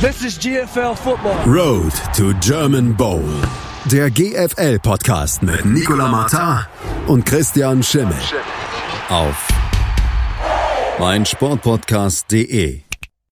This is GFL Football. Road to German Bowl. Der GFL-Podcast mit Nicola Martin und Christian Schimmel. Auf meinsportpodcast.de.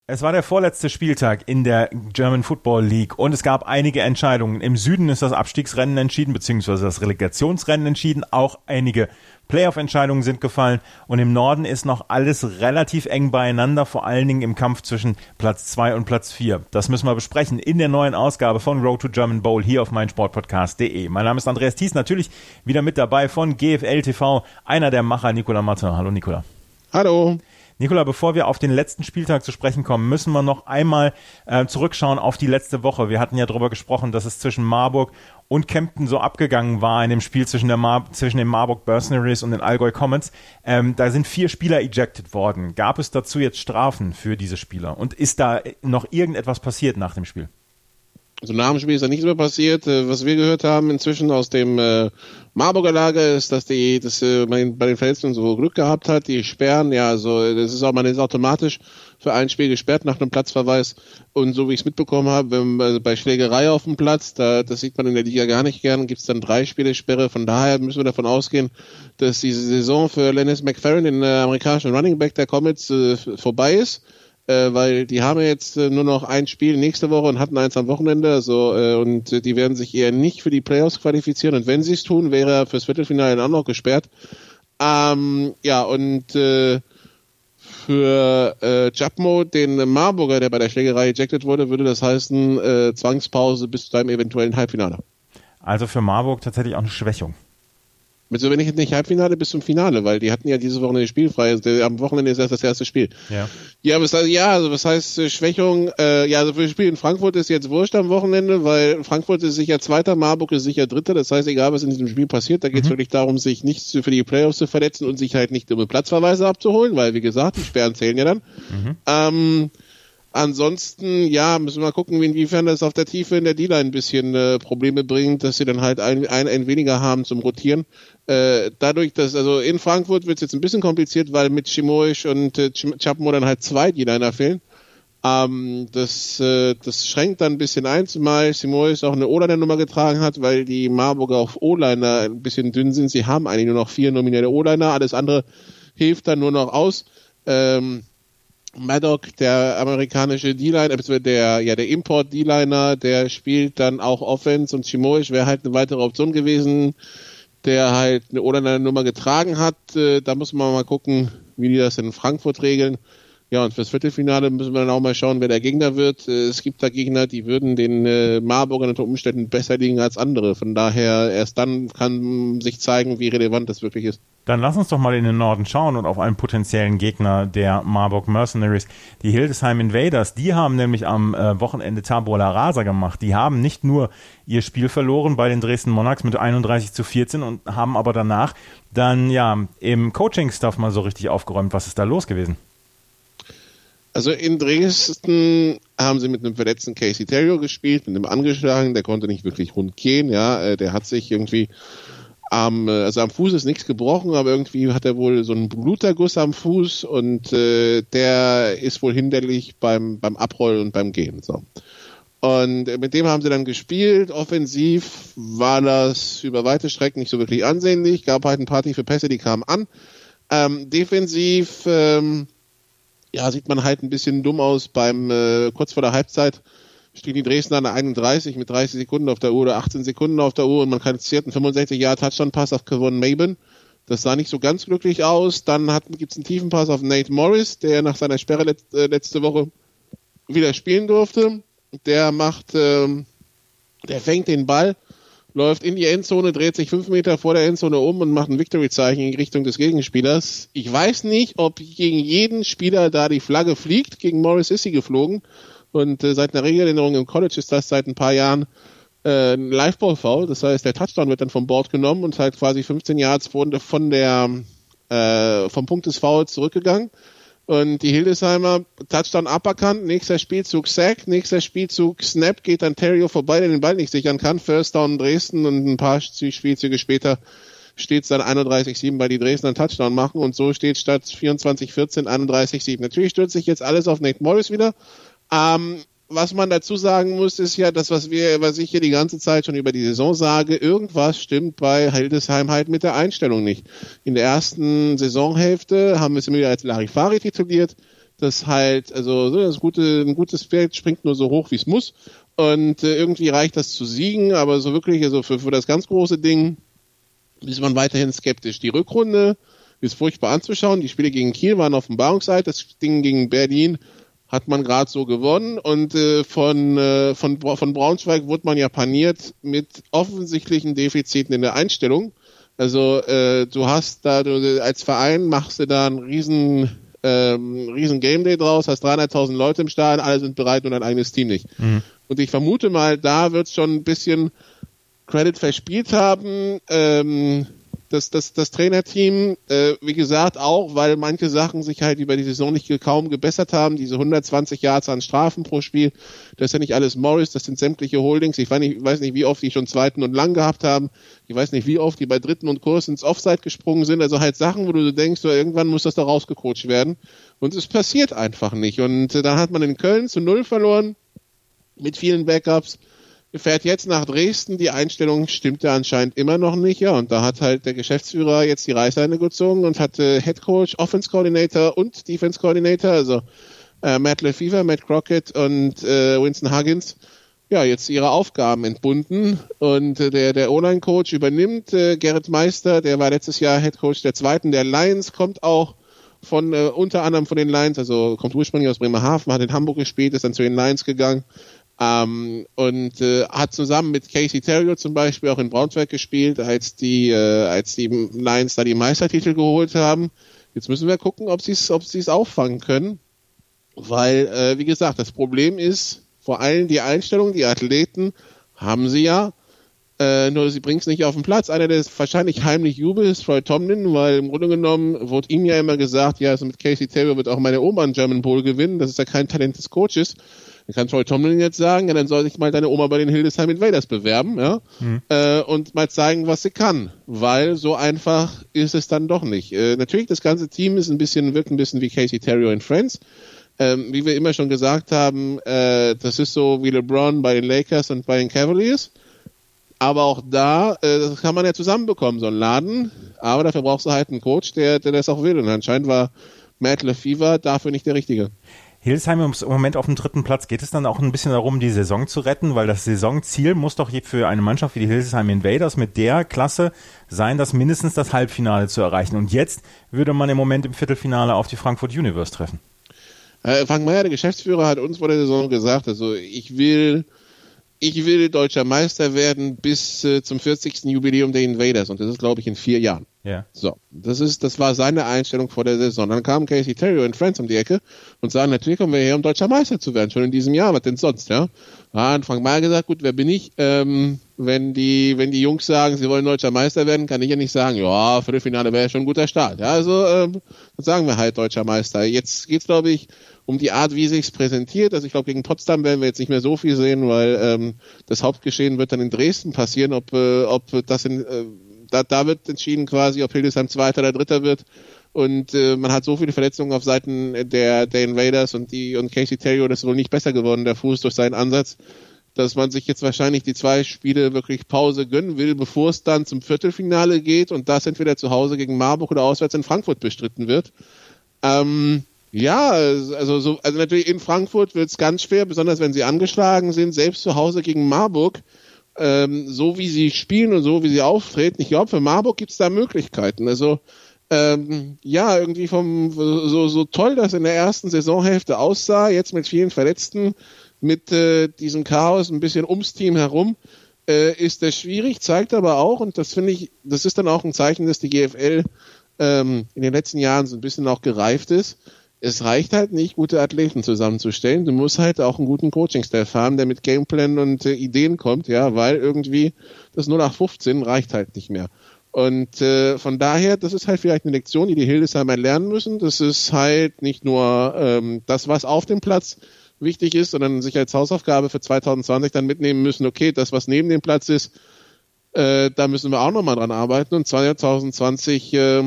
Es war der vorletzte Spieltag in der German Football League und es gab einige Entscheidungen. Im Süden ist das Abstiegsrennen entschieden, beziehungsweise das Relegationsrennen entschieden. Auch einige Playoff-Entscheidungen sind gefallen und im Norden ist noch alles relativ eng beieinander, vor allen Dingen im Kampf zwischen Platz 2 und Platz 4. Das müssen wir besprechen in der neuen Ausgabe von Road to German Bowl hier auf meinsportpodcast.de. Mein Name ist Andreas Thies, natürlich wieder mit dabei von GFL TV, einer der Macher, Nicola Martin. Hallo Nicola. Hallo. Nikola, bevor wir auf den letzten Spieltag zu sprechen kommen, müssen wir noch einmal äh, zurückschauen auf die letzte Woche. Wir hatten ja darüber gesprochen, dass es zwischen Marburg und Kempten so abgegangen war in dem Spiel zwischen, der Mar zwischen den Marburg Mercenaries und den Allgäu Comets. Ähm, da sind vier Spieler ejected worden. Gab es dazu jetzt Strafen für diese Spieler? Und ist da noch irgendetwas passiert nach dem Spiel? Also nach dem Spiel ist da nichts mehr passiert. Äh, was wir gehört haben inzwischen aus dem äh, Marburger Lager ist, dass die, dass äh, man bei den Verletzten so Glück gehabt hat. Die sperren, ja, also das ist auch, man ist automatisch für ein Spiel gesperrt nach einem Platzverweis. Und so wie ich es mitbekommen habe, wenn, also bei Schlägerei auf dem Platz, da, das sieht man in der Liga gar nicht gern, gibt es dann drei Spiele Sperre. Von daher müssen wir davon ausgehen, dass diese Saison für Lennis McFerrin, den äh, amerikanischen Running Back der Comets, äh, vorbei ist äh, weil die haben jetzt äh, nur noch ein Spiel nächste Woche und hatten eins am Wochenende, also äh, und äh, die werden sich eher nicht für die Playoffs qualifizieren und wenn sie es tun, wäre er fürs Viertelfinale dann auch noch gesperrt. Ähm, ja und äh, für äh, Chapmo, den Marburger, der bei der Schlägerei ejected wurde, würde das heißen äh, Zwangspause bis zu einem eventuellen Halbfinale. Also für Marburg tatsächlich auch eine Schwächung. Mit so wenig nicht Halbfinale bis zum Finale, weil die hatten ja diese Woche eine Spielfrei. Also am Wochenende ist erst das erste Spiel. Ja. Ja, was heißt, ja, also was heißt äh, Schwächung? Äh, ja, also für das Spiel in Frankfurt ist jetzt wurscht am Wochenende, weil Frankfurt ist sicher Zweiter, Marburg ist sicher Dritter. Das heißt, egal was in diesem Spiel passiert, da geht es mhm. wirklich darum, sich nicht für die Playoffs zu verletzen und sich halt nicht um Platzverweise abzuholen, weil wie gesagt, die Sperren zählen ja dann. Mhm. Ähm, Ansonsten, ja, müssen wir mal gucken, inwiefern das auf der Tiefe in der D-Line ein bisschen äh, Probleme bringt, dass sie dann halt ein, ein, ein weniger haben zum Rotieren. Äh, dadurch, dass, also in Frankfurt wird es jetzt ein bisschen kompliziert, weil mit Chimoisch und äh, Chapmo dann halt zwei D-Liner fehlen. Ähm, das, äh, das schränkt dann ein bisschen ein, zumal Simois auch eine O-Liner-Nummer getragen hat, weil die Marburger auf O-Liner ein bisschen dünn sind. Sie haben eigentlich nur noch vier nominelle O-Liner, alles andere hilft dann nur noch aus. Ähm, Maddock, der amerikanische D-Liner, äh, der, ja, der Import-D-Liner, der spielt dann auch Offense und Chimoisch wäre halt eine weitere Option gewesen, der halt eine oder Nummer getragen hat. Äh, da muss man mal gucken, wie die das in Frankfurt regeln. Ja, und fürs Viertelfinale müssen wir dann auch mal schauen, wer der Gegner wird. Äh, es gibt da Gegner, die würden den äh, Marburgern unter Umständen besser liegen als andere. Von daher, erst dann kann sich zeigen, wie relevant das wirklich ist. Dann lass uns doch mal in den Norden schauen und auf einen potenziellen Gegner der Marburg Mercenaries. Die Hildesheim Invaders, die haben nämlich am äh, Wochenende Tabula Rasa gemacht. Die haben nicht nur ihr Spiel verloren bei den Dresden Monarchs mit 31 zu 14 und haben aber danach dann ja im Coaching-Stuff mal so richtig aufgeräumt. Was ist da los gewesen? Also in Dresden haben sie mit einem verletzten Casey Terrio gespielt, mit einem angeschlagen, der konnte nicht wirklich rund gehen, ja, äh, der hat sich irgendwie am, äh, also am Fuß ist nichts gebrochen, aber irgendwie hat er wohl so einen Bluterguss am Fuß und äh, der ist wohl hinderlich beim, beim Abrollen und beim Gehen. So. Und mit dem haben sie dann gespielt. Offensiv war das über weite Strecken nicht so wirklich ansehnlich. Gab halt ein paar tiefe Pässe, die kamen an. Ähm, defensiv ähm, ja, sieht man halt ein bisschen dumm aus beim äh, kurz vor der Halbzeit stehen die Dresdner an 31 mit 30 Sekunden auf der Uhr oder 18 Sekunden auf der Uhr und man kann einen 65 Jahre Touchdown Pass auf Kevin Maben. Das sah nicht so ganz glücklich aus. Dann gibt es einen tiefen Pass auf Nate Morris, der nach seiner Sperre let, äh, letzte Woche wieder spielen durfte. Der macht, ähm, der fängt den Ball läuft in die Endzone, dreht sich fünf Meter vor der Endzone um und macht ein Victory-Zeichen in Richtung des Gegenspielers. Ich weiß nicht, ob gegen jeden Spieler da die Flagge fliegt. Gegen Morris ist sie geflogen. Und äh, seit einer Regeländerung im College ist das seit ein paar Jahren äh, ein Live-Ball-Foul. Das heißt, der Touchdown wird dann vom Board genommen und halt quasi 15 Yards von, von der, äh, vom Punkt des Fouls zurückgegangen. Und die Hildesheimer Touchdown aberkannt, nächster Spielzug Sack, nächster Spielzug Snap geht an Terrio vorbei, der den Ball nicht sichern kann. First Down Dresden und ein paar Spielzüge später steht es dann 31-7, weil die Dresden einen Touchdown machen und so steht statt 24-14 31-7. Natürlich stürzt sich jetzt alles auf Nate Morris wieder. Ähm, was man dazu sagen muss, ist ja das, was wir, was ich hier die ganze Zeit schon über die Saison sage. Irgendwas stimmt bei Hildesheim halt mit der Einstellung nicht. In der ersten Saisonhälfte haben wir es immer wieder als Larifari tituliert. Das halt, also das gute, ein gutes Pferd springt nur so hoch, wie es muss. Und äh, irgendwie reicht das zu siegen, aber so wirklich, also für, für das ganz große Ding ist man weiterhin skeptisch. Die Rückrunde ist furchtbar anzuschauen. Die Spiele gegen Kiel waren Offenbarungszeit. Das Ding gegen Berlin hat man gerade so gewonnen und äh, von, äh, von, von Braunschweig wurde man ja paniert mit offensichtlichen Defiziten in der Einstellung. Also äh, du hast da, du, als Verein machst du da einen riesen, ähm, riesen Game Day draus, hast 300.000 Leute im Stadion, alle sind bereit und dein eigenes Team nicht. Mhm. Und ich vermute mal, da wird schon ein bisschen Credit verspielt haben. Ähm, das, das, das Trainerteam, äh, wie gesagt, auch, weil manche Sachen sich halt über die Saison nicht kaum gebessert haben. Diese 120 Yards an Strafen pro Spiel, das ist ja nicht alles Morris, das sind sämtliche Holdings. Ich weiß nicht, weiß nicht, wie oft die schon zweiten und lang gehabt haben. Ich weiß nicht, wie oft die bei dritten und Kurs ins Offside gesprungen sind. Also halt Sachen, wo du denkst, so, irgendwann muss das da rausgecoacht werden. Und es passiert einfach nicht. Und äh, dann hat man in Köln zu Null verloren mit vielen Backups fährt jetzt nach Dresden. Die Einstellung stimmte anscheinend immer noch nicht. Ja, und da hat halt der Geschäftsführer jetzt die Reißleine gezogen und hat äh, Head Coach, Offense Coordinator und Defense Coordinator, also äh, Matt LeFever, Matt Crockett und äh, Winston Huggins, ja, jetzt ihre Aufgaben entbunden. Und äh, der, der O-Line-Coach übernimmt äh, Gerrit Meister, der war letztes Jahr Head Coach der zweiten der Lions, kommt auch von äh, unter anderem von den Lions, also kommt ursprünglich aus Bremerhaven, hat in Hamburg gespielt, ist dann zu den Lions gegangen ähm, und äh, hat zusammen mit Casey Terrio zum Beispiel auch in Braunschweig gespielt, als die, äh, als die Lions da die Meistertitel geholt haben. Jetzt müssen wir gucken, ob sie es ob sie's auffangen können. Weil, äh, wie gesagt, das Problem ist vor allem die Einstellung, die Athleten haben sie ja, äh, nur sie bringen es nicht auf den Platz. Einer, der wahrscheinlich heimlich jubelt, ist Troy Tomlin, weil im Grunde genommen wurde ihm ja immer gesagt, ja, also mit Casey Terrio wird auch meine Oma einen German Bowl gewinnen, das ist ja kein Talent des Coaches. Dann kann Troy Tomlin jetzt sagen, ja, dann soll sich mal deine Oma bei den Hildesheim Invaders bewerben, ja, mhm. äh, und mal zeigen, was sie kann. Weil so einfach ist es dann doch nicht. Äh, natürlich, das ganze Team ist ein bisschen, wirkt ein bisschen wie Casey Terrio in Friends. Ähm, wie wir immer schon gesagt haben, äh, das ist so wie LeBron bei den Lakers und bei den Cavaliers. Aber auch da, äh, das kann man ja zusammenbekommen, so ein Laden. Aber dafür brauchst du halt einen Coach, der, der das auch will. Und anscheinend war Matt LeFever dafür nicht der Richtige. Hildesheim im Moment auf dem dritten Platz. Geht es dann auch ein bisschen darum, die Saison zu retten? Weil das Saisonziel muss doch für eine Mannschaft wie die Hildesheim Invaders mit der Klasse sein, das mindestens das Halbfinale zu erreichen. Und jetzt würde man im Moment im Viertelfinale auf die Frankfurt Universe treffen. Äh, Frank Meyer, der Geschäftsführer, hat uns vor der Saison gesagt, also ich will ich will deutscher Meister werden bis äh, zum 40. Jubiläum der Invaders und das ist, glaube ich, in vier Jahren. Ja. So, das ist, das war seine Einstellung vor der Saison. Dann kam Casey Terry und Friends um die Ecke und sagen, natürlich kommen wir her, um deutscher Meister zu werden, schon in diesem Jahr, was denn sonst, ja? Frank Mal gesagt, gut, wer bin ich? Ähm, wenn die, wenn die Jungs sagen, sie wollen deutscher Meister werden, kann ich ja nicht sagen, ja, Viertelfinale wäre schon ein guter Start. Ja, also ähm, dann sagen wir halt deutscher Meister. Jetzt geht's, glaube ich, um die Art, wie sich's präsentiert. Also ich glaube, gegen Potsdam werden wir jetzt nicht mehr so viel sehen, weil ähm, das Hauptgeschehen wird dann in Dresden passieren, ob, äh, ob das in, äh, da, da wird entschieden quasi, ob Hildesheim Zweiter oder Dritter wird. Und äh, man hat so viele Verletzungen auf Seiten der, der Invaders und die und Casey Terrio, das ist wohl nicht besser geworden, der Fuß durch seinen Ansatz, dass man sich jetzt wahrscheinlich die zwei Spiele wirklich Pause gönnen will, bevor es dann zum Viertelfinale geht und das entweder zu Hause gegen Marburg oder auswärts in Frankfurt bestritten wird. Ähm, ja, also, so, also natürlich in Frankfurt wird es ganz schwer, besonders wenn sie angeschlagen sind, selbst zu Hause gegen Marburg. Ähm, so wie sie spielen und so wie sie auftreten, ich glaube, für Marburg gibt es da Möglichkeiten. Also ähm, ja, irgendwie vom so, so toll das in der ersten Saisonhälfte aussah, jetzt mit vielen Verletzten, mit äh, diesem Chaos ein bisschen ums Team herum, äh, ist das schwierig, zeigt aber auch, und das finde ich, das ist dann auch ein Zeichen, dass die GFL ähm, in den letzten Jahren so ein bisschen auch gereift ist, es reicht halt nicht, gute Athleten zusammenzustellen. Du musst halt auch einen guten Coaching-Staff haben, der mit Gameplan und äh, Ideen kommt, ja, weil irgendwie das 0815 reicht halt nicht mehr. Und äh, von daher, das ist halt vielleicht eine Lektion, die die Hildesheimer lernen müssen. Das ist halt nicht nur ähm, das, was auf dem Platz wichtig ist, sondern sich als Hausaufgabe für 2020 dann mitnehmen müssen, okay, das, was neben dem Platz ist, äh, da müssen wir auch nochmal dran arbeiten und 2020 äh,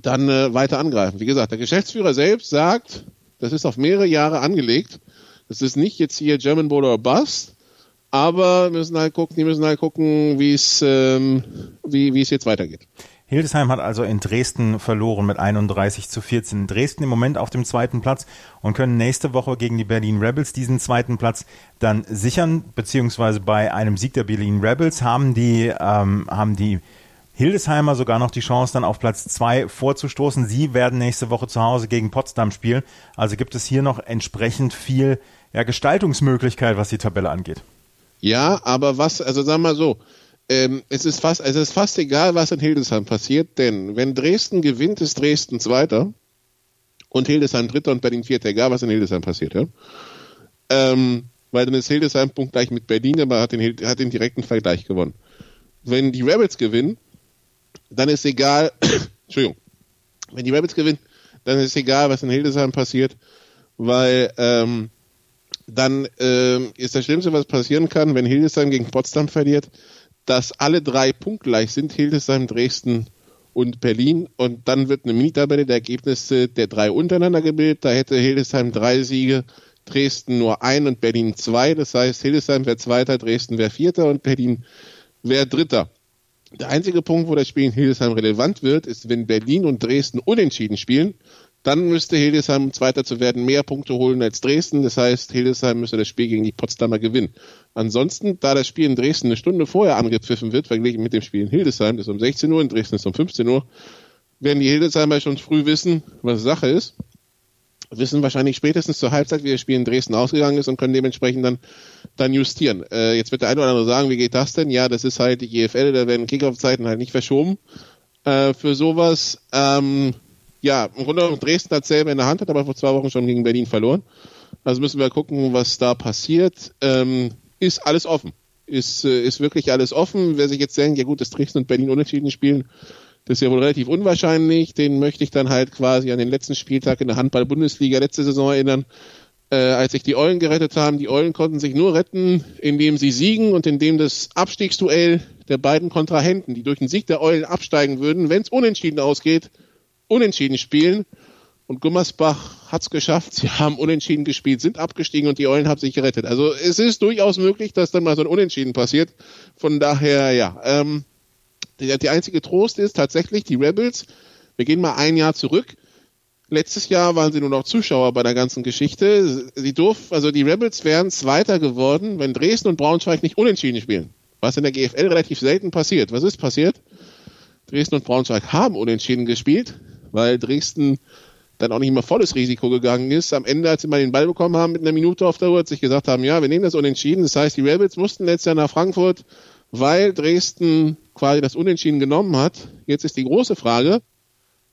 dann äh, weiter angreifen. Wie gesagt, der Geschäftsführer selbst sagt, das ist auf mehrere Jahre angelegt. Es ist nicht jetzt hier German Bowl oder Bust, aber wir müssen halt gucken, die müssen halt gucken, wie es ähm, wie es jetzt weitergeht. Hildesheim hat also in Dresden verloren mit 31 zu 14. Dresden im Moment auf dem zweiten Platz und können nächste Woche gegen die Berlin Rebels diesen zweiten Platz dann sichern, beziehungsweise bei einem Sieg der Berlin Rebels haben die, ähm, haben die Hildesheimer sogar noch die Chance, dann auf Platz zwei vorzustoßen. Sie werden nächste Woche zu Hause gegen Potsdam spielen. Also gibt es hier noch entsprechend viel ja, Gestaltungsmöglichkeit, was die Tabelle angeht. Ja, aber was, also sagen wir mal so, ähm, es, ist fast, es ist fast egal, was in Hildesheim passiert, denn wenn Dresden gewinnt, ist Dresden Zweiter und Hildesheim Dritter und Berlin Vierter, egal was in Hildesheim passiert. Ja? Ähm, weil dann ist Hildesheim punktgleich mit Berlin, aber hat den, hat den direkten Vergleich gewonnen. Wenn die Rebels gewinnen, dann ist egal, Entschuldigung, wenn die Rebels gewinnen, dann ist egal, was in Hildesheim passiert, weil ähm, dann ähm, ist das Schlimmste, was passieren kann, wenn Hildesheim gegen Potsdam verliert, dass alle drei punktgleich sind, Hildesheim, Dresden und Berlin. Und dann wird eine Minitabelle der Ergebnisse der drei untereinander gebildet. Da hätte Hildesheim drei Siege, Dresden nur ein und Berlin zwei. Das heißt, Hildesheim wäre Zweiter, Dresden wäre Vierter und Berlin wäre Dritter. Der einzige Punkt, wo das Spiel in Hildesheim relevant wird, ist, wenn Berlin und Dresden unentschieden spielen dann müsste Hildesheim, um Zweiter zu werden, mehr Punkte holen als Dresden. Das heißt, Hildesheim müsste das Spiel gegen die Potsdamer gewinnen. Ansonsten, da das Spiel in Dresden eine Stunde vorher angepfiffen wird, verglichen mit dem Spiel in Hildesheim, das ist um 16 Uhr, in Dresden ist um 15 Uhr, werden die Hildesheimer schon früh wissen, was Sache ist. Wissen wahrscheinlich spätestens zur Halbzeit, wie das Spiel in Dresden ausgegangen ist und können dementsprechend dann, dann justieren. Äh, jetzt wird der eine oder andere sagen, wie geht das denn? Ja, das ist halt die GFL, da werden Kickoff-Zeiten halt nicht verschoben äh, für sowas. Ähm, ja, im Grunde genommen Dresden hat selber in der Hand, hat aber vor zwei Wochen schon gegen Berlin verloren. Also müssen wir gucken, was da passiert. Ähm, ist alles offen. Ist, äh, ist wirklich alles offen. Wer sich jetzt denkt, ja gut, dass Dresden und Berlin unentschieden spielen, das ist ja wohl relativ unwahrscheinlich. Den möchte ich dann halt quasi an den letzten Spieltag in der Handball-Bundesliga letzte Saison erinnern, äh, als sich die Eulen gerettet haben. Die Eulen konnten sich nur retten, indem sie siegen und indem das Abstiegsduell der beiden Kontrahenten, die durch den Sieg der Eulen absteigen würden, wenn es unentschieden ausgeht, unentschieden spielen. Und Gummersbach hat es geschafft. Sie haben unentschieden gespielt, sind abgestiegen und die Eulen haben sich gerettet. Also es ist durchaus möglich, dass dann mal so ein Unentschieden passiert. Von daher, ja. Ähm, der, der einzige Trost ist tatsächlich die Rebels. Wir gehen mal ein Jahr zurück. Letztes Jahr waren sie nur noch Zuschauer bei der ganzen Geschichte. Sie durften, also die Rebels wären Zweiter geworden, wenn Dresden und Braunschweig nicht unentschieden spielen. Was in der GFL relativ selten passiert. Was ist passiert? Dresden und Braunschweig haben unentschieden gespielt weil Dresden dann auch nicht mehr volles Risiko gegangen ist. Am Ende, als sie mal den Ball bekommen haben mit einer Minute auf der Uhr, hat sich gesagt haben, ja, wir nehmen das Unentschieden. Das heißt, die Rebels mussten letztes Jahr nach Frankfurt, weil Dresden quasi das Unentschieden genommen hat. Jetzt ist die große Frage,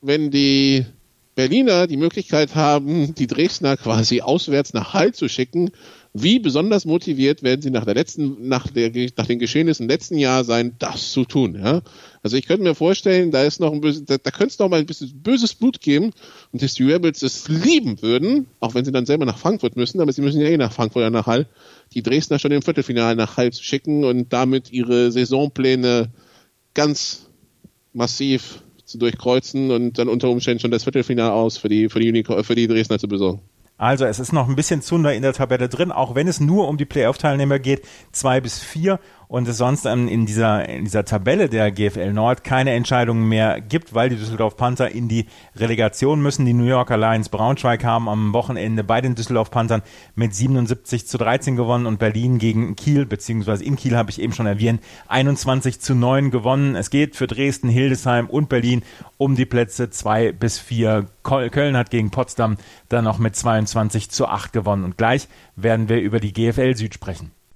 wenn die Berliner die Möglichkeit haben, die Dresdner quasi auswärts nach Hall zu schicken, wie besonders motiviert werden sie nach der letzten, nach der, nach den Geschehnissen im letzten Jahr sein, das zu tun, ja? Also ich könnte mir vorstellen, da ist noch ein böse, da, da könnte es noch mal ein bisschen böses Blut geben und dass die Rebels es lieben würden, auch wenn sie dann selber nach Frankfurt müssen, aber sie müssen ja eh nach Frankfurt oder nach Hall, die Dresdner schon im Viertelfinale nach Hall zu schicken und damit ihre Saisonpläne ganz massiv zu durchkreuzen und dann unter Umständen schon das Viertelfinale aus für die, für die, Unico, für die Dresdner zu besorgen. Also es ist noch ein bisschen Zunder in der Tabelle drin, auch wenn es nur um die Playoff-Teilnehmer geht, zwei bis vier und es sonst in dieser, in dieser Tabelle der GFL Nord keine Entscheidungen mehr gibt, weil die Düsseldorf Panther in die Relegation müssen. Die New Yorker Lions Braunschweig haben am Wochenende bei den Düsseldorf Panthern mit 77 zu 13 gewonnen und Berlin gegen Kiel, beziehungsweise in Kiel habe ich eben schon erwähnt, 21 zu 9 gewonnen. Es geht für Dresden, Hildesheim und Berlin um die Plätze 2 bis 4. Köln hat gegen Potsdam dann noch mit 22 zu 8 gewonnen. Und gleich werden wir über die GFL Süd sprechen.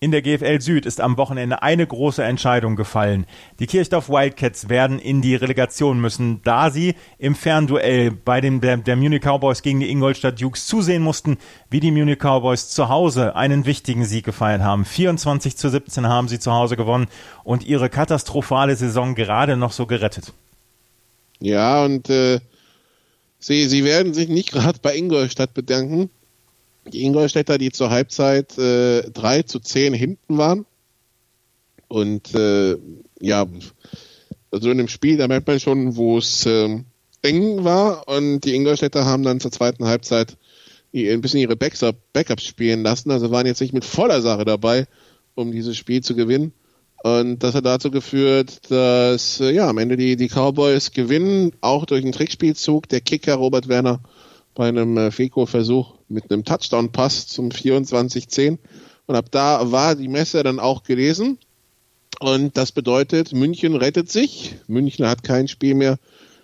In der GFL Süd ist am Wochenende eine große Entscheidung gefallen. Die Kirchdorf Wildcats werden in die Relegation müssen, da sie im Fernduell bei den der, der Munich Cowboys gegen die Ingolstadt Dukes zusehen mussten, wie die Munich Cowboys zu Hause einen wichtigen Sieg gefeiert haben. 24 zu 17 haben sie zu Hause gewonnen und ihre katastrophale Saison gerade noch so gerettet. Ja, und äh, sie, sie werden sich nicht gerade bei Ingolstadt bedanken die Ingolstädter, die zur Halbzeit äh, 3 zu 10 hinten waren. Und äh, ja, also in dem Spiel, da merkt man schon, wo es äh, eng war. Und die Ingolstädter haben dann zur zweiten Halbzeit ein bisschen ihre Backups spielen lassen. Also waren jetzt nicht mit voller Sache dabei, um dieses Spiel zu gewinnen. Und das hat dazu geführt, dass äh, ja am Ende die, die Cowboys gewinnen, auch durch einen Trickspielzug. Der Kicker Robert Werner bei einem äh, Feko-Versuch mit einem Touchdown-Pass zum 24-10. Und ab da war die Messe dann auch gelesen. Und das bedeutet, München rettet sich. München hat kein Spiel mehr.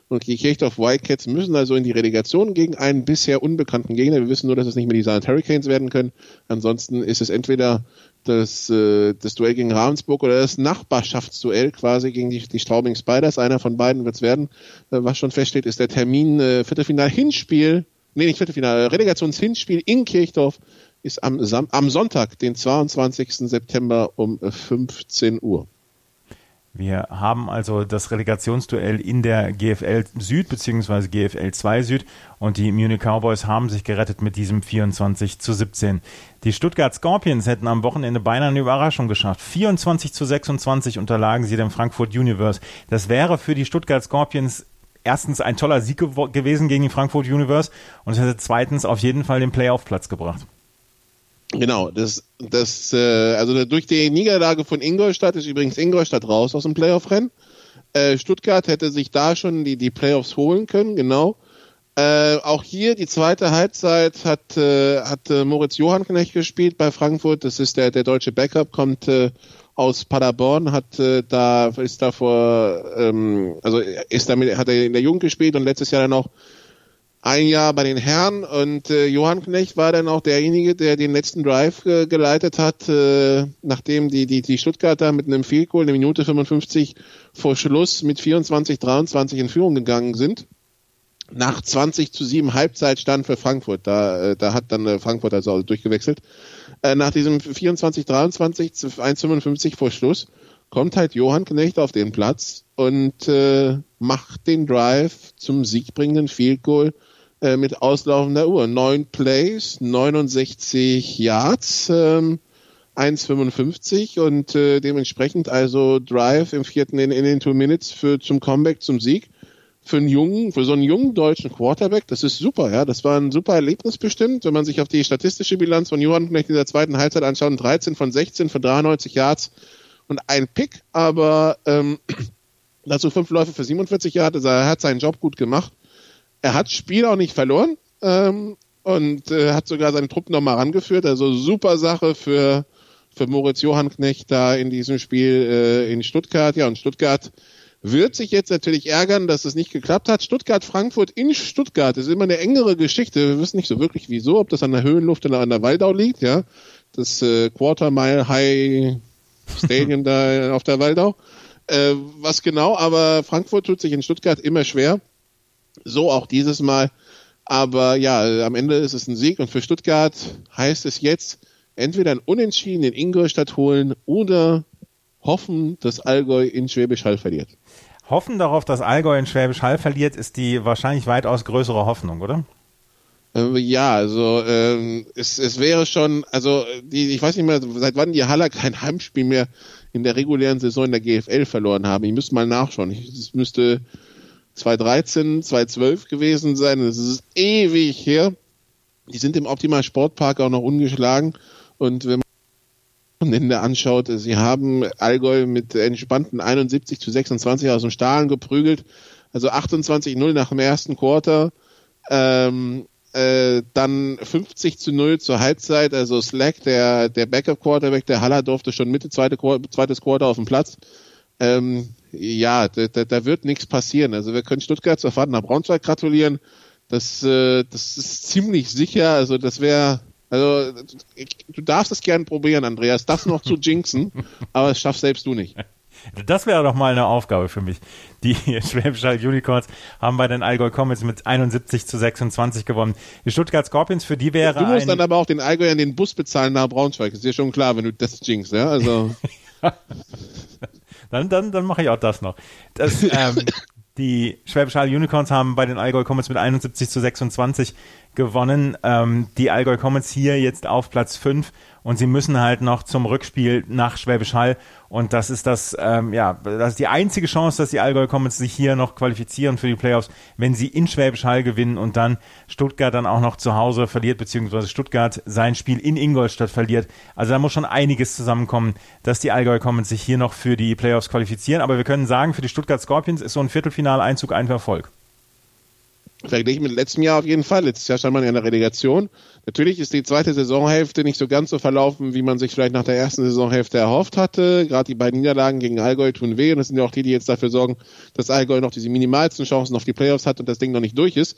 Und die Kirchdorf Wildcats müssen also in die Relegation gegen einen bisher unbekannten Gegner. Wir wissen nur, dass es nicht mehr die Silent Hurricanes werden können. Ansonsten ist es entweder das, äh, das Duell gegen Ravensburg oder das Nachbarschaftsduell quasi gegen die, die Straubing Spiders. Einer von beiden wird es werden. Äh, was schon feststeht, ist der Termin äh, Viertelfinal-Hinspiel nee, nicht Viertelfinale, Relegationshinspiel in Kirchdorf ist am, am Sonntag, den 22. September um 15 Uhr. Wir haben also das Relegationsduell in der GFL Süd bzw. GFL 2 Süd und die Munich Cowboys haben sich gerettet mit diesem 24 zu 17. Die Stuttgart Scorpions hätten am Wochenende beinahe eine Überraschung geschafft. 24 zu 26 unterlagen sie dem Frankfurt Universe. Das wäre für die Stuttgart Scorpions erstens ein toller Sieg gew gewesen gegen die Frankfurt Universe und es hätte zweitens auf jeden Fall den Playoff-Platz gebracht. Genau, das, das, äh, also durch die Niederlage von Ingolstadt ist übrigens Ingolstadt raus aus dem Playoff-Rennen. Äh, Stuttgart hätte sich da schon die, die Playoffs holen können, genau. Äh, auch hier die zweite Halbzeit hat, äh, hat äh, Moritz Johannknecht gespielt bei Frankfurt. Das ist der, der deutsche Backup, kommt äh, aus Paderborn, hat äh, da ist da vor, ähm, also ist damit hat er in der Jugend gespielt und letztes Jahr dann auch ein Jahr bei den Herren und äh, Johann Knecht war dann auch derjenige, der den letzten Drive äh, geleitet hat, äh, nachdem die, die, die Stuttgarter mit einem Field Goal eine Minute 55 vor Schluss mit 24, 23 in Führung gegangen sind. Nach 20 zu 7 Halbzeitstand für Frankfurt. Da, äh, da hat dann äh, Frankfurt also durchgewechselt. Äh, nach diesem 24, 23 zu 1,55 vor Schluss kommt halt Johann Knecht auf den Platz und äh, macht den Drive zum siegbringenden Field Goal äh, mit auslaufender Uhr. Neun Plays, 69 Yards, ähm, 1,55 und äh, dementsprechend also Drive im vierten in, in den Two Minutes für zum Comeback zum Sieg für einen jungen, für so einen jungen deutschen Quarterback, das ist super, ja. Das war ein super Erlebnis bestimmt, wenn man sich auf die statistische Bilanz von Johann Knecht in der zweiten Halbzeit anschaut, 13 von 16 für 93 Yards und ein Pick, aber ähm, dazu fünf Läufe für 47 Yards, also er hat seinen Job gut gemacht. Er hat Spiel auch nicht verloren ähm, und äh, hat sogar seine Truppen nochmal rangeführt, also super Sache für für Moritz Johann Knecht da in diesem Spiel äh, in Stuttgart. Ja, und Stuttgart wird sich jetzt natürlich ärgern, dass es nicht geklappt hat. Stuttgart-Frankfurt in Stuttgart ist immer eine engere Geschichte. Wir wissen nicht so wirklich wieso, ob das an der Höhenluft oder an der Waldau liegt, ja. Das äh, Quarter Mile High Stadium da auf der Waldau. Äh, was genau, aber Frankfurt tut sich in Stuttgart immer schwer. So auch dieses Mal. Aber ja, am Ende ist es ein Sieg und für Stuttgart heißt es jetzt entweder ein Unentschieden in Ingolstadt holen oder hoffen, dass Allgäu in Schwäbisch Hall verliert. Hoffen darauf, dass Allgäu in Schwäbisch Hall verliert, ist die wahrscheinlich weitaus größere Hoffnung, oder? Äh, ja, also ähm, es, es wäre schon, also die, ich weiß nicht mehr, seit wann die Haller kein Heimspiel mehr in der regulären Saison in der GFL verloren haben. Ich müsste mal nachschauen. Es müsste 2013, 2012 gewesen sein. Das ist ewig her. Die sind im Optimal Sportpark auch noch ungeschlagen. Und wenn Wochenende anschaut, sie haben Allgäu mit entspannten 71 zu 26 aus dem Stahlen geprügelt. Also 28-0 nach dem ersten Quarter. Ähm, äh, dann 50 zu 0 zur Halbzeit, also Slack, der, der Backup-Quarterback, der Haller durfte schon Mitte zweite, zweites Quarter auf dem Platz. Ähm, ja, da, da, wird nichts passieren. Also wir können Stuttgart zur Fahrt nach Braunschweig gratulieren. Das, äh, das ist ziemlich sicher. Also das wäre, also du darfst es gerne probieren, Andreas, das noch zu jinxen, aber das schaffst selbst du nicht. Das wäre doch mal eine Aufgabe für mich. Die Schwäbische Unicorns haben bei den Allgäu Comets mit 71 zu 26 gewonnen. Die Stuttgart Scorpions, für die wäre Du musst dann aber auch den Allgäu an den Bus bezahlen nach Braunschweig. Ist dir schon klar, wenn du das jinxst, ja? Also Dann, dann, dann mache ich auch das noch. Das, ähm, die Schwäbisch Hall Unicorns haben bei den Allgäu Comets mit 71 zu 26 gewonnen. Ähm, die Allgäu Comets hier jetzt auf Platz 5 und sie müssen halt noch zum Rückspiel nach Schwäbisch Hall und das ist das, ähm, ja, das ist die einzige Chance, dass die Allgäu Comets sich hier noch qualifizieren für die Playoffs, wenn sie in Schwäbisch Hall gewinnen und dann Stuttgart dann auch noch zu Hause verliert, beziehungsweise Stuttgart sein Spiel in Ingolstadt verliert. Also da muss schon einiges zusammenkommen, dass die Allgäu Comets sich hier noch für die Playoffs qualifizieren. Aber wir können sagen, für die Stuttgart Scorpions ist so ein Viertelfinaleinzug ein Erfolg. Verglichen mit letztem Jahr auf jeden Fall. Letztes Jahr stand man ja in der Relegation. Natürlich ist die zweite Saisonhälfte nicht so ganz so verlaufen, wie man sich vielleicht nach der ersten Saisonhälfte erhofft hatte. Gerade die beiden Niederlagen gegen Allgäu tun weh und das sind ja auch die, die jetzt dafür sorgen, dass Allgäu noch diese minimalsten Chancen auf die Playoffs hat und das Ding noch nicht durch ist.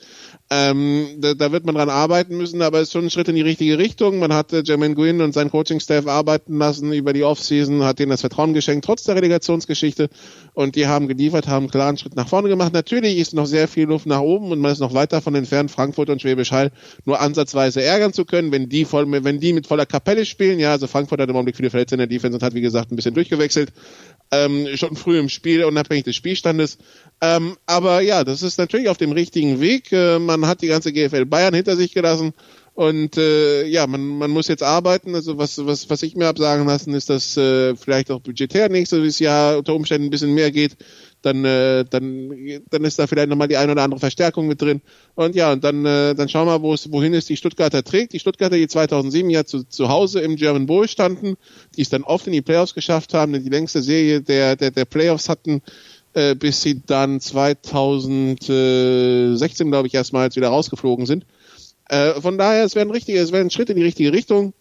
Ähm, da, da wird man dran arbeiten müssen, aber es ist schon ein Schritt in die richtige Richtung. Man hat äh, Jermaine Gwynn und sein Coaching-Staff arbeiten lassen über die Offseason, hat denen das Vertrauen geschenkt, trotz der Relegationsgeschichte und die haben geliefert, haben einen klaren Schritt nach vorne gemacht. Natürlich ist noch sehr viel Luft nach oben und man ist noch weit davon entfernt, Frankfurt und Schwäbisch Hall nur ansatzweise ärgern zu können, wenn die voll, wenn die mit voller Kapelle spielen. Ja, also Frankfurt hat im Augenblick viele Verletzte in der Defense und hat, wie gesagt, ein bisschen durchgewechselt. Ähm, schon früh im Spiel, unabhängig des Spielstandes. Ähm, aber ja, das ist natürlich auf dem richtigen Weg. Äh, man hat die ganze GFL Bayern hinter sich gelassen. Und äh, ja, man, man muss jetzt arbeiten. Also was, was, was ich mir hab sagen lassen, ist, dass äh, vielleicht auch budgetär nächstes Jahr unter Umständen ein bisschen mehr geht. Dann, äh, dann, dann ist da vielleicht nochmal die ein oder andere Verstärkung mit drin. Und ja, und dann, äh, dann schauen wir, es, wohin es die Stuttgarter trägt. Die Stuttgarter, die 2007 ja zu, zu Hause im German Bowl standen, die es dann oft in die Playoffs geschafft haben, die längste Serie der, der, der Playoffs hatten, äh, bis sie dann 2016, glaube ich, erstmals wieder rausgeflogen sind. Äh, von daher, es wäre ein richtiger, es wäre ein Schritt in die richtige Richtung.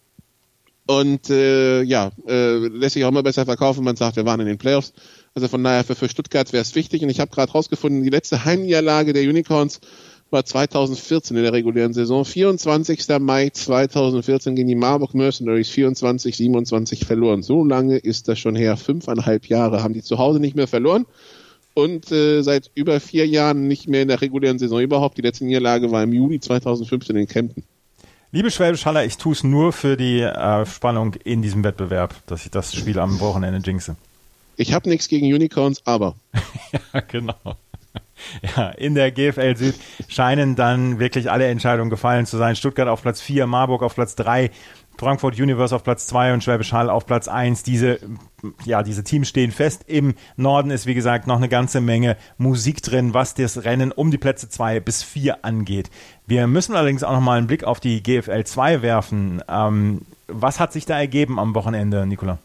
Und äh, ja, äh, lässt sich auch immer besser verkaufen, man sagt, wir waren in den Playoffs. Also von daher für, für Stuttgart wäre es wichtig. Und ich habe gerade rausgefunden, die letzte Heimniederlage der Unicorns war 2014 in der regulären Saison. 24. Mai 2014 gegen die Marburg Mercenaries 24, 27 verloren. So lange ist das schon her. Fünfeinhalb Jahre haben die zu Hause nicht mehr verloren. Und äh, seit über vier Jahren nicht mehr in der regulären Saison überhaupt. Die letzte Niederlage war im Juli 2015 in Kempten. Liebe Schwäbisch Haller, ich tue es nur für die äh, Spannung in diesem Wettbewerb, dass ich das Spiel am Wochenende jinxe. Ich habe nichts gegen Unicorns, aber. ja, genau. Ja, in der GFL Süd scheinen dann wirklich alle Entscheidungen gefallen zu sein. Stuttgart auf Platz 4, Marburg auf Platz 3, Frankfurt Universe auf Platz 2 und Schwäbisch Hall auf Platz 1. Diese, ja, diese Teams stehen fest. Im Norden ist, wie gesagt, noch eine ganze Menge Musik drin, was das Rennen um die Plätze 2 bis 4 angeht. Wir müssen allerdings auch noch mal einen Blick auf die GFL 2 werfen. Ähm, was hat sich da ergeben am Wochenende, Nicola?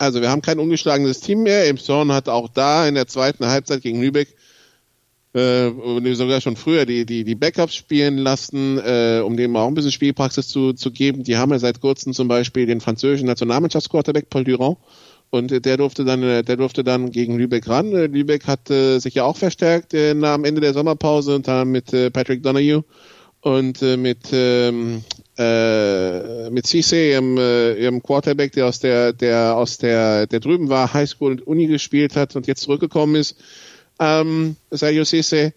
Also wir haben kein ungeschlagenes Team mehr. Elmshorn hat auch da in der zweiten Halbzeit gegen Lübeck äh, sogar schon früher die, die, die Backups spielen lassen, äh, um dem auch ein bisschen Spielpraxis zu, zu geben. Die haben ja seit kurzem zum Beispiel den französischen Nationalmannschaftsquarterback Paul Durand und der durfte dann, der durfte dann gegen Lübeck ran. Lübeck hat äh, sich ja auch verstärkt äh, am Ende der Sommerpause und dann mit äh, Patrick Donahue und äh, mit ähm, äh, mit Cisse, ihrem, äh, ihrem Quarterback, der aus der der aus der der drüben war, Highschool und Uni gespielt hat und jetzt zurückgekommen ist ähm, Sergio Cisse.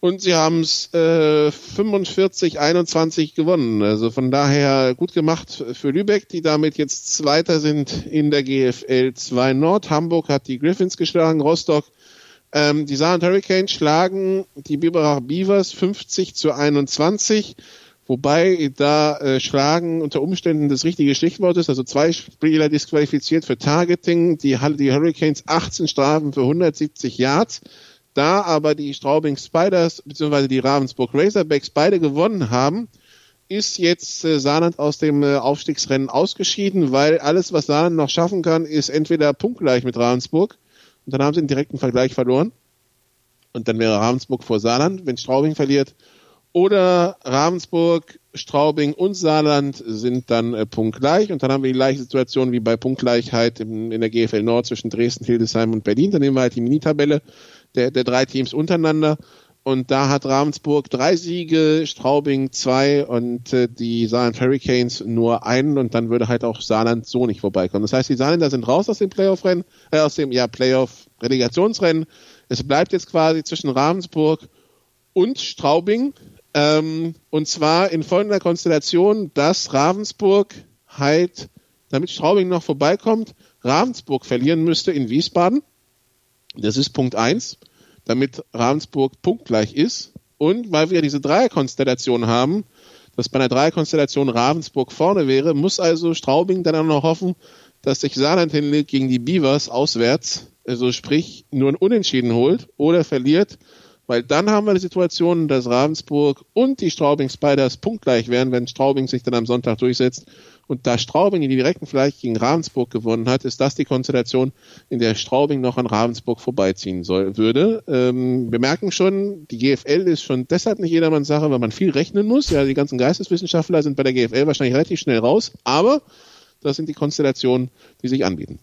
Und sie haben es äh, 45, 21 gewonnen. Also von daher gut gemacht für Lübeck, die damit jetzt Zweiter sind in der GFL 2 Nord. Hamburg hat die Griffins geschlagen, Rostock. Ähm, die Saarland Hurricanes schlagen die Biberach Beavers 50 zu 21. Wobei da äh, Schlagen unter Umständen das richtige Stichwort ist. Also zwei Spieler disqualifiziert für Targeting. Die, die Hurricanes 18 Strafen für 170 Yards. Da aber die Straubing Spiders bzw. die Ravensburg Razorbacks beide gewonnen haben, ist jetzt äh, Saarland aus dem äh, Aufstiegsrennen ausgeschieden, weil alles, was Saarland noch schaffen kann, ist entweder punktgleich mit Ravensburg und dann haben sie einen direkten Vergleich verloren und dann wäre Ravensburg vor Saarland, wenn Straubing verliert oder Ravensburg, Straubing und Saarland sind dann äh, punktgleich. Und dann haben wir die gleiche Situation wie bei Punktgleichheit im, in der GFL Nord zwischen Dresden, Hildesheim und Berlin. Dann nehmen wir halt die Minitabelle der, der drei Teams untereinander. Und da hat Ravensburg drei Siege, Straubing zwei und äh, die Saarland Hurricanes nur einen und dann würde halt auch Saarland so nicht vorbeikommen. Das heißt, die Saarländer sind raus aus dem Playoff-Rennen, äh, aus dem ja Playoff-Relegationsrennen. Es bleibt jetzt quasi zwischen Ravensburg und Straubing. Ähm, und zwar in folgender Konstellation, dass Ravensburg halt, damit Straubing noch vorbeikommt, Ravensburg verlieren müsste in Wiesbaden. Das ist Punkt eins damit Ravensburg punktgleich ist. Und weil wir diese Dreierkonstellation haben, dass bei einer Dreierkonstellation Ravensburg vorne wäre, muss also Straubing dann auch noch hoffen, dass sich Saarland hinlegt gegen die Beavers auswärts, also sprich nur ein Unentschieden holt oder verliert, weil dann haben wir die Situation, dass Ravensburg und die Straubing Spiders punktgleich wären, wenn Straubing sich dann am Sonntag durchsetzt und da Straubing in die direkten vielleicht gegen Ravensburg gewonnen hat, ist das die Konstellation, in der Straubing noch an Ravensburg vorbeiziehen soll, würde. Ähm, wir merken schon, die GFL ist schon deshalb nicht jedermanns Sache, weil man viel rechnen muss. Ja, die ganzen Geisteswissenschaftler sind bei der GFL wahrscheinlich relativ schnell raus, aber das sind die Konstellationen, die sich anbieten.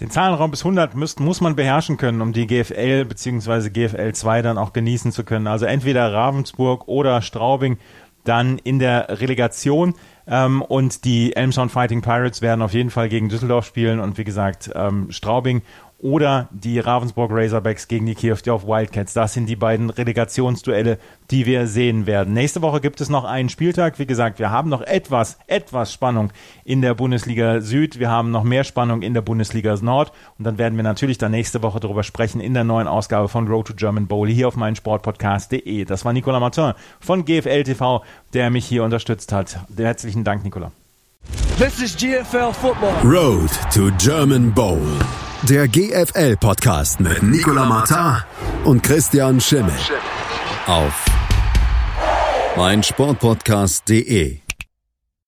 Den Zahlenraum bis 100 muss, muss man beherrschen können, um die GFL bzw. GFL 2 dann auch genießen zu können. Also entweder Ravensburg oder Straubing dann in der Relegation. Ähm, und die Elmshorn Fighting Pirates werden auf jeden Fall gegen Düsseldorf spielen. Und wie gesagt, ähm, Straubing oder die Ravensburg Razorbacks gegen die Kirchdorf Wildcats. Das sind die beiden Relegationsduelle, die wir sehen werden. Nächste Woche gibt es noch einen Spieltag. Wie gesagt, wir haben noch etwas, etwas Spannung in der Bundesliga Süd. Wir haben noch mehr Spannung in der Bundesliga Nord. Und dann werden wir natürlich dann nächste Woche darüber sprechen in der neuen Ausgabe von Road to German Bowl hier auf meinen Sportpodcast.de. Das war Nicolas Martin von GFL TV, der mich hier unterstützt hat. Herzlichen Dank, Nicolas. This is GFL Football. Road to German Bowl. Der GFL-Podcast mit Nicolas Martin und Christian Schimmel. Auf meinsportpodcast.de